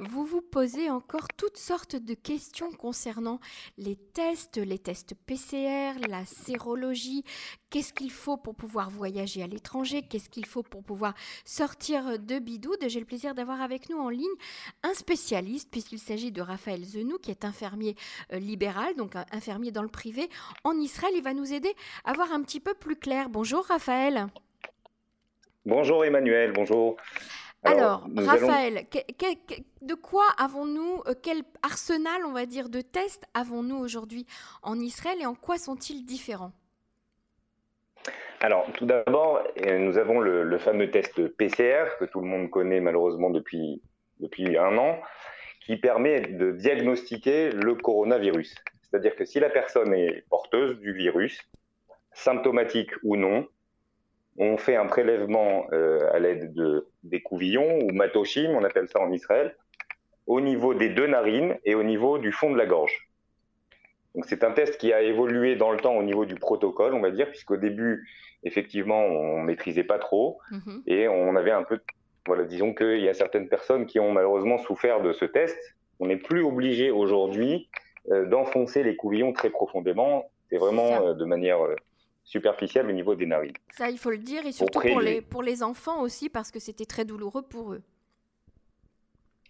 vous vous posez encore toutes sortes de questions concernant les tests, les tests PCR, la sérologie. Qu'est-ce qu'il faut pour pouvoir voyager à l'étranger? Qu'est-ce qu'il faut pour pouvoir sortir de Bidoude J'ai le plaisir d'avoir avec nous en ligne un spécialiste, puisqu'il s'agit de Raphaël Zenou, qui est infirmier euh, libéral, donc infirmier dans le privé en Israël. Il va nous aider à voir un petit peu plus clair. Bonjour Raphaël. Bonjour Emmanuel, bonjour. Alors, Raphaël, de quoi avons-nous, euh, quel arsenal, on va dire, de tests avons-nous aujourd'hui en Israël et en quoi sont-ils différents? Alors, tout d'abord, euh, nous avons le, fameux test PCR que tout le monde connaît malheureusement depuis, depuis un an, qui permet de diagnostiquer le coronavirus. C'est-à-dire que si la personne est porteuse du virus, symptomatique ou non, on fait un prélèvement euh, à l'aide de, des couvillons ou matoshim, on appelle ça en Israël, au niveau des deux narines et au niveau du fond de la gorge. Donc c'est un test qui a évolué dans le temps au niveau du protocole, on va dire, puisqu'au début, effectivement, on maîtrisait pas trop mhm. et on avait un peu, voilà, disons qu'il y a certaines personnes qui ont malheureusement souffert de ce test. On n'est plus obligé aujourd'hui euh, d'enfoncer les couvillons très profondément. C'est vraiment euh, de manière superficielle au niveau des narines. Ça, il faut le dire, et surtout pour, les, pour les enfants aussi, parce que c'était très douloureux pour eux.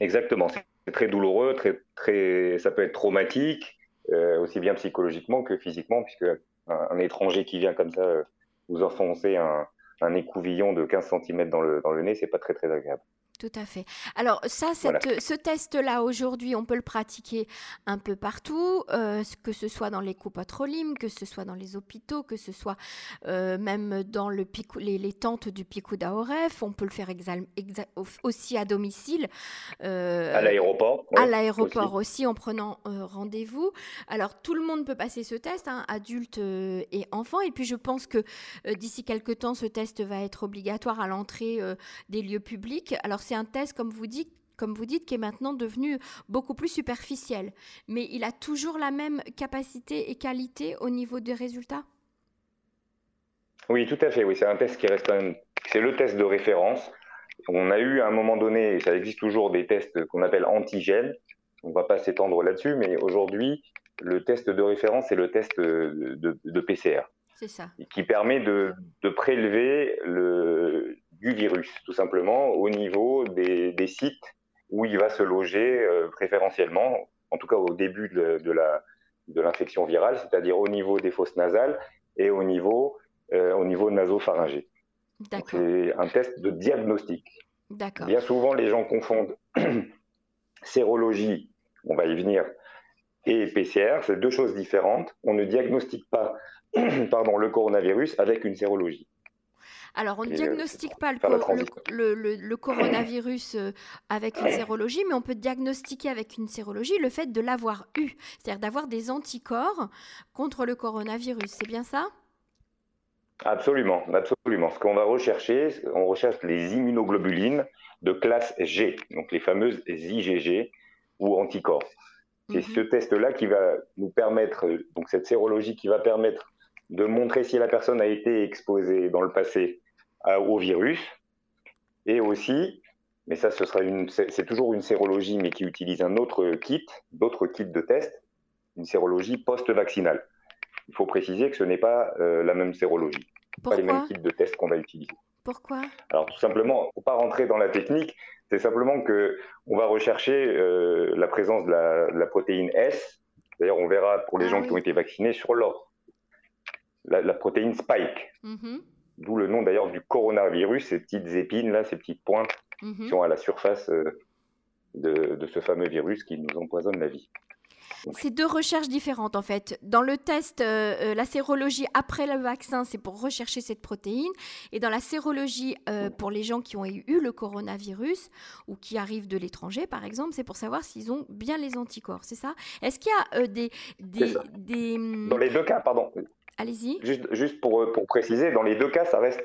Exactement, c'est très douloureux, très, très, ça peut être traumatique, euh, aussi bien psychologiquement que physiquement, puisque un, étranger qui vient comme ça euh, vous enfoncer un, un écouvillon de 15 cm dans le, dans le nez, c'est pas très très agréable. Tout à fait. Alors ça, ce test-là, aujourd'hui, on peut le pratiquer un peu partout, euh, que ce soit dans les copatrolimes, que ce soit dans les hôpitaux, que ce soit euh, même dans le les, tentes du Picou d'Aoref. On peut le faire aussi à domicile. Euh, à l'aéroport. à l'aéroport aussi. en prenant rendez-vous. Alors tout le monde peut passer ce test, hein, adultes et enfants. Et puis je pense que d'ici quelques temps, ce test va être obligatoire à l'entrée des lieux publics. Alors c'est un test, comme vous dites, comme vous dites, qui est maintenant devenu beaucoup plus superficiel. Mais il a toujours la même capacité et qualité au niveau des résultats? Oui, tout à fait. Oui, c'est un test qui reste C'est le test de référence. On a eu à un moment donné, et ça existe toujours, des tests qu'on appelle antigènes. On ne va pas s'étendre là-dessus, mais aujourd'hui, le test de référence, c'est le test de, PCR. C'est ça. Qui permet de, de prélever le, du virus, tout simplement, au niveau des, sites où il va se loger euh, préférentiellement, en tout cas au début de, l'infection virale, c'est-à-dire au niveau des fosses nasales et au niveau, euh, au niveau nasopharyngé. C'est un test de diagnostic. Bien souvent, les gens confondent sérologie, on va y venir, et PCR, c'est deux choses différentes. On ne diagnostique pas pardon, le coronavirus avec une sérologie. Alors, on ne euh, diagnostique pas le, coronavirus euh, avec une sérologie, mais on peut diagnostiquer avec une sérologie le fait de l'avoir eu, c'est-à-dire d'avoir des anticorps contre le coronavirus. C'est bien ça? Absolument, absolument. Ce qu'on va rechercher, on recherche les immunoglobulines de classe G, donc les fameuses IgG ou anticorps. C'est mhm. ce test-là qui va nous permettre, donc cette sérologie qui va permettre de montrer si la personne a été exposée dans le passé au virus, et aussi, mais ça ce sera une, c'est toujours une sérologie, mais qui utilise un autre kit, d'autres kits de test, une sérologie post-vaccinale. Il faut préciser que ce n'est pas euh, la même sérologie, pas les mêmes kits de test qu'on va utiliser. Pourquoi? Alors tout simplement, pour pas rentrer dans la technique, c'est simplement que on va rechercher euh, la présence de la, protéine S. D'ailleurs, on verra pour les ah gens qui ont été vaccinés sur l'or la, protéine spike. Mm-hmm. D'où le nom d'ailleurs du coronavirus, ces petites épines là, ces petites pointes mm-hmm. qui sont à la surface euh, de, ce fameux virus qui nous empoisonne la vie. C'est deux recherches différentes en fait. Dans le test, euh, euh, la sérologie après le vaccin, c'est pour rechercher cette protéine. Et dans la sérologie pour les gens qui ont eu le coronavirus ou qui arrivent de l'étranger, par exemple, c'est pour savoir s'ils ont bien les anticorps. C'est ça? Est-ce qu'il y a des, des, des, Dans les deux cas, pardon. Allez-y. Juste, juste pour, pour, préciser, dans les deux cas, ça reste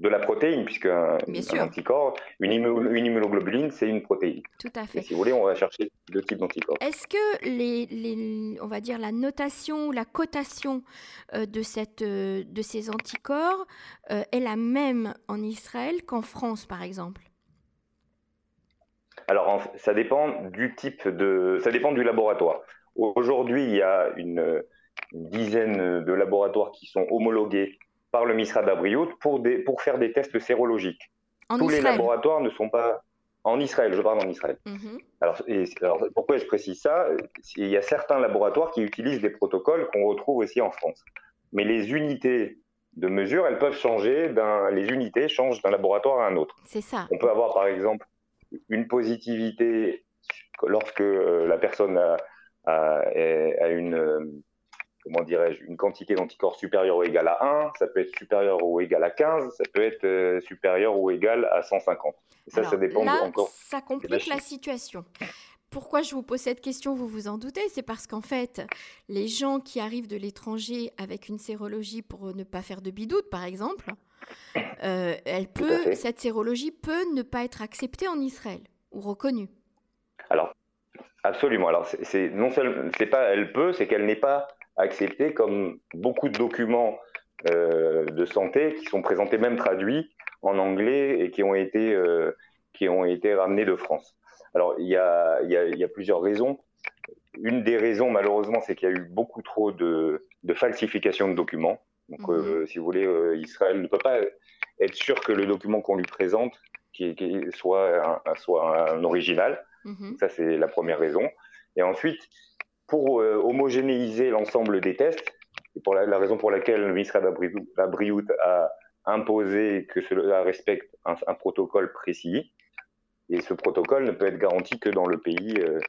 de la protéine, puisque un, anticorps, une, immunoglobuline, c'est une protéine. Tout à fait. si vous voulez, on va chercher deux types d'anticorps. Est-ce que les, les, on va dire la notation ou la cotation euh, de, cette, euh, de ces anticorps euh, est la même en Israël qu'en France, par exemple? Alors, ça dépend du type de, ça dépend du laboratoire. Aujourd'hui, il y a une, dizaine de laboratoires qui sont homologués par le MISRA d'Abriout pour, pour faire des tests sérologiques. Tous les laboratoires ne sont pas en Israël, je parle en Israël. Mhm. alors, pourquoi je précise ça? Il y a certains laboratoires qui utilisent des protocoles qu'on retrouve aussi en France. Mais les unités de mesure, elles peuvent changer, les unités changent d'un laboratoire à un autre. C'est ça. On peut avoir par exemple une positivité lorsque euh, la personne a, a, une, euh, comment dirais-je, une quantité d'anticorps supérieure ou égale à 1, ça peut être supérieur ou égal à 15, ça peut être euh, supérieur ou égal à 150. ça, ça dépend là, encore. Ça complique la situation. Pourquoi je vous pose cette question, vous vous en doutez? C'est parce qu'en fait, les gens qui arrivent de l'étranger avec une sérologie pour ne pas faire de bidoute, par exemple, euh, elle peut, cette sérologie peut ne pas être acceptée en Israël ou reconnue. Alors, absolument. Alors, c'est non seulement, c'est pas, elle peut, c'est qu'elle n'est pas acceptée comme beaucoup de documents euh, de santé qui sont présentés même traduits en anglais et qui ont été euh, qui ont été ramenés de France. Alors, il y a, y a, y a plusieurs raisons. Une des raisons, malheureusement, c'est qu'il y a eu beaucoup trop de, de falsifications de documents. Donc, euh, mhm. si vous voulez, Israël ne peut pas être sûr que le document qu'on lui présente qui, soit, un, soit un original. Mhm. Ça, c'est la première raison. Et ensuite, pour euh, homogénéiser l'ensemble des tests, et pour la, raison pour laquelle le ministère Abriout a imposé que cela respecte un, un, protocole précis, et ce protocole ne peut être garanti que dans le pays euh,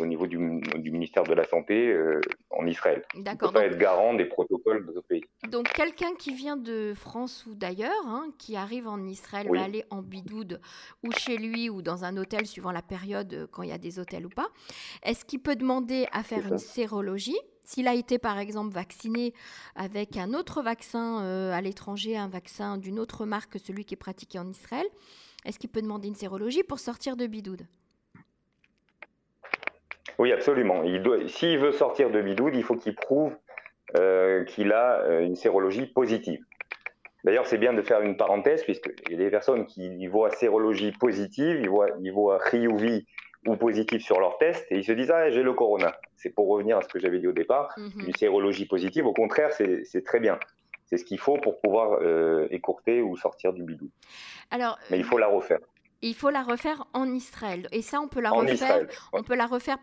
au niveau du, ministère de la Santé euh, en Israël. D'accord. Pas être garant des protocoles de ce pays. Donc quelqu'un qui vient de France ou d'ailleurs, hein, qui arrive en Israël, va aller en bidoude ou chez lui ou dans un hôtel, suivant la période, euh, quand il y a des hôtels ou pas. Est-ce qu'il peut demander à faire une sérologie? S'il a été par exemple vacciné avec un autre vaccin à l'étranger, un vaccin d'une autre marque que celui qui est pratiqué en Israël, est-ce qu'il peut demander une sérologie pour sortir de bidoude oui, absolument. s'il veut sortir de bidoud, il faut qu'il prouve euh, qu'il a euh, une sérologie positive. D'ailleurs, c'est bien de faire une parenthèse, a des personnes qui voient sérologie positive, ils voient, ils voient ou positif sur leur test, et ils se disent Ah, j'ai le corona. C'est pour revenir à ce que j'avais dit au départ. Mhm. Une sérologie positive, au contraire, c'est très bien. C'est ce qu'il faut pour pouvoir euh, écourter ou sortir du bidou. Alors, Mais il faut la refaire. Il faut la refaire en Israël. Et ça, on peut la refaire. On peut la refaire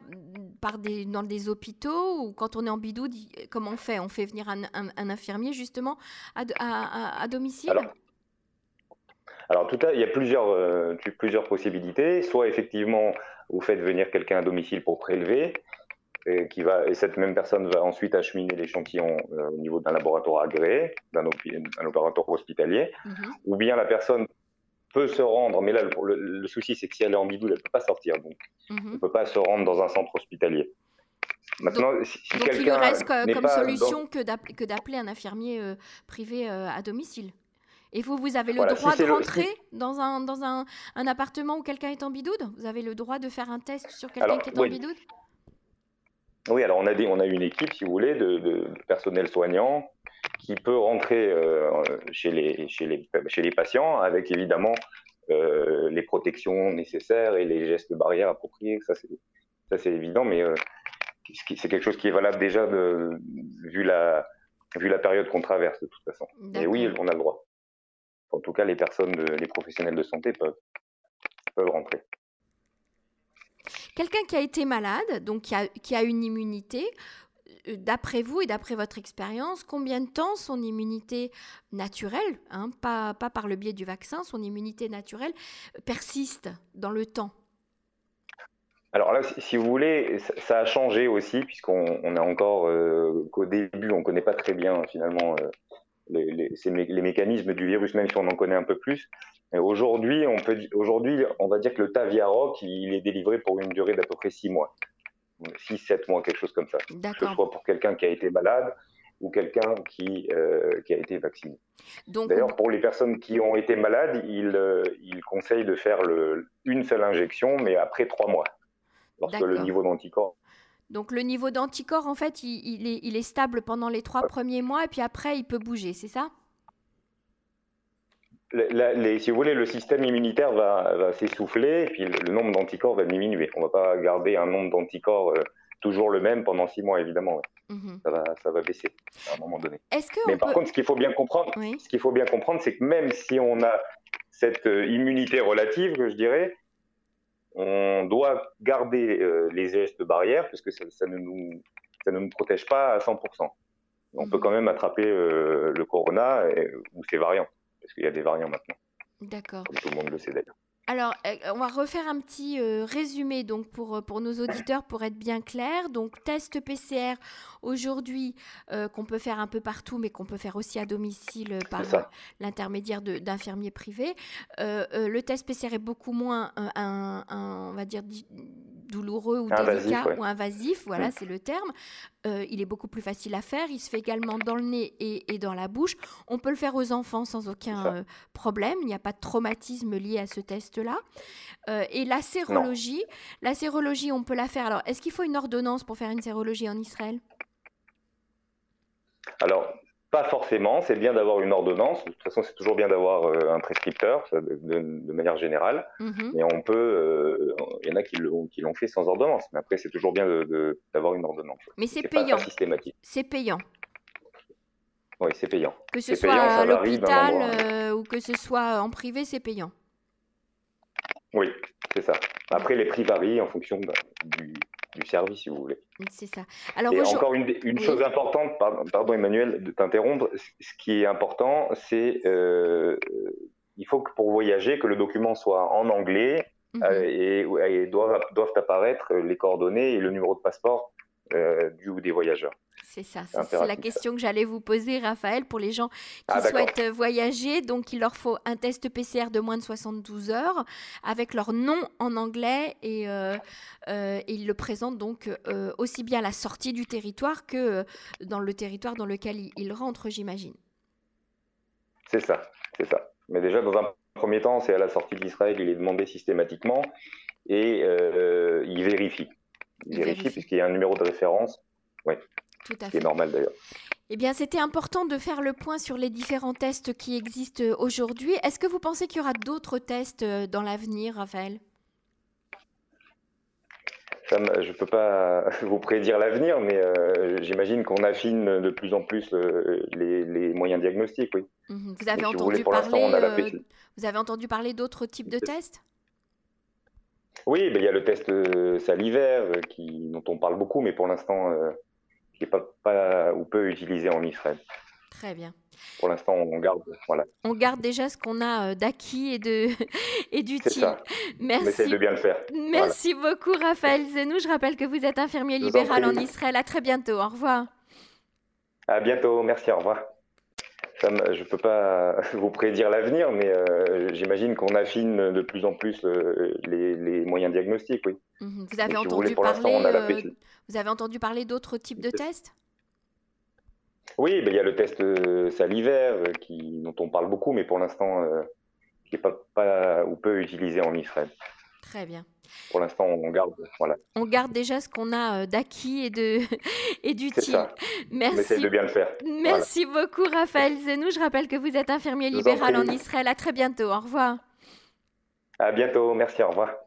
par des, dans des hôpitaux ou quand on est en bidou, comment on fait? On fait venir un, infirmier justement à, à, domicile? Alors, tout à, il y a plusieurs, euh, plusieurs possibilités. Soit effectivement, vous faites venir quelqu'un à domicile pour prélever, et, qui va, et cette même personne va ensuite acheminer l'échantillon euh, au niveau d'un laboratoire agréé, d'un laboratoire hospitalier, mhm. ou bien la personne peut se rendre, mais là, le, souci, c'est que si elle est en bidou, elle ne peut pas sortir. Donc, mhm. elle ne peut pas se rendre dans un centre hospitalier. Maintenant, donc, si, il ne reste comme solution que d'appeler un infirmier euh, privé euh, à domicile. Et vous, vous avez le droit de rentrer dans, un, dans un, un appartement où quelqu'un est en bidoude Vous avez le droit de faire un test sur quelqu'un qui est en bidoude Oui, alors on a, on a une équipe, si vous voulez, de, de personnel soignant qui peut rentrer euh, chez, les, chez, les, chez les patients avec évidemment euh, les protections nécessaires et les gestes barrières appropriés. Ça, c'est évident, mais euh, c'est quelque chose qui est valable déjà de, vu, la, vu la période qu'on traverse de toute façon. Et oui, on a le droit. En tout cas, les personnes, les professionnels de santé peuvent, peuvent rentrer. Quelqu'un qui a été malade, donc qui a, qui a une immunité, d'après vous et d'après votre expérience, combien de temps son immunité naturelle, hein, pas, par le biais du vaccin, son immunité naturelle persiste dans le temps? Alors là, si vous voulez, ça a changé aussi, puisqu'on on a encore euh, qu'au début, on ne connaît pas très bien finalement euh, les, les, mécanismes du virus, même si on en connaît un peu plus. Aujourd'hui, on on va dire que le Taviaroc, il est délivré pour une durée d'à peu près six mois. 6-7 mois, quelque chose comme ça. Que ce soit pour quelqu'un qui a été malade ou quelqu'un qui, euh, qui a été vacciné. D'ailleurs, pour les personnes qui ont été malades, il, euh, il conseille de faire le, une seule injection, mais après 3 mois, lorsque le niveau d'anticorps. Donc le niveau d'anticorps, en fait, il, il, est, il, est, stable pendant les trois premiers mois, et puis après, il peut bouger, c'est ça? Si vous voulez, le système immunitaire va, s'essouffler et puis le, nombre d'anticorps va diminuer. On ne va pas garder un nombre d'anticorps euh, toujours le même pendant six mois, évidemment. Mhm. ça, va, ça va baisser à un moment donné. Mais par contre, ce qu'il faut bien comprendre, ce qu'il faut bien comprendre, c'est que même si on a cette euh, immunité relative, que je dirais, on doit garder euh, les gestes barrières parce que ça, ne nous, ça ne nous protège pas à 100%. On peut mhm. quand même attraper le corona ou ses variants parce qu'il y a des variants maintenant. D'accord. Comme tout le monde le sait d'ailleurs. Alors, euh, on va refaire un petit euh, résumé donc pour, euh, pour nos auditeurs pour être bien clair. Donc, test PCR aujourd'hui qu'on peut faire un peu partout, mais qu'on peut faire aussi à domicile par l'intermédiaire d'infirmiers privés. le test PCR est beaucoup moins, un, on va dire, douloureux ou délicat ou invasif, voilà, mm. c'est le terme. Euh, il est beaucoup plus facile à faire. Il se fait également dans le nez et, dans la bouche. On peut le faire aux enfants sans aucun euh, problème. Il n'y a pas de traumatisme lié à ce test-là. Euh, et la sérologie, la sérologie, on peut la faire. Alors, est-ce qu'il faut une ordonnance pour faire une sérologie en Israël? Alors, pas forcément, c'est bien d'avoir une ordonnance. De toute façon, c'est toujours bien d'avoir euh, un prescripteur, de, manière générale. Mhm. Mais on peut, euh, il y en a qui l'ont fait sans ordonnance. Mais après, c'est toujours bien d'avoir une ordonnance. Mais c'est payant. C'est payant. Oui, c'est payant. Que ce soit à l'hôpital euh, ou que ce soit en privé, c'est payant. Oui, c'est ça. Après, les prix varient en fonction bah, du, du service, si vous voulez. C'est ça. Alors, Et encore une, une chose importante, pardon, Emmanuel de t'interrompre, ce qui est important, c'est euh, il faut que pour voyager, que le document soit en anglais mhm. euh, et, doivent, doivent apparaître les coordonnées et le numéro de passeport euh, du ou des voyageurs. C'est ça, c'est la question que j'allais vous poser, Raphaël, pour les gens qui ah, souhaitent voyager. Donc, il leur faut un test PCR de moins de 72 heures avec leur nom en anglais et, euh, euh, ils le présentent donc euh, aussi bien à la sortie du territoire que dans le territoire dans lequel ils, rentrent, j'imagine. C'est ça, c'est ça. Mais déjà, dans un premier temps, c'est à la sortie d'Israël, il est demandé systématiquement et il vérifie. Il, vérifie, puisqu'il y a un numéro de référence. Oui. Tout à fait. C'est normal d'ailleurs. Eh bien, c'était important de faire le point sur les différents tests qui existent aujourd'hui. Est-ce que vous pensez qu'il y aura d'autres tests euh, dans l'avenir, Raphaël? Je ne peux pas vous prédire l'avenir, mais euh, j'imagine qu'on affine de plus en plus euh, les, moyens diagnostiques, oui. Mhm. Vous, avez entendu parler, vous avez entendu parler d'autres types de tests? Oui, ben, il y a le test salivaire qui, dont on parle beaucoup, mais pour l'instant, qui n'est pas, pas, ou peu utilisé en Israël. Très bien. Pour l'instant, on garde, voilà. On garde déjà ce qu'on a euh, d'acquis et de et d'utile. Merci. On essaie de bien le faire. Merci beaucoup, Raphaël Zenou. Je rappelle que vous êtes infirmier libéral en, Israël. À très bientôt. Au revoir. À bientôt. Merci. Au revoir. Je ne peux pas vous prédire l'avenir, mais euh, j'imagine qu'on affine de plus en plus euh, les, les, moyens diagnostiques, oui. Mhm. Vous avez entendu parler vous avez entendu parler d'autres types de tests? Oui, ben, il y a le test euh, salivaire euh, qui, dont on parle beaucoup, mais pour l'instant, euh, qui n'est pas, pas, ou peu utilisé en Israël. Très bien. Pour l'instant, on garde, voilà. On garde déjà ce qu'on a d'acquis et de et d'utile. Merci. On essaie de bien le faire. Merci beaucoup, Raphaël Zenou. Je rappelle que vous êtes infirmier libéral en, en Israël. À très bientôt. Au revoir. À bientôt. Merci. Au revoir.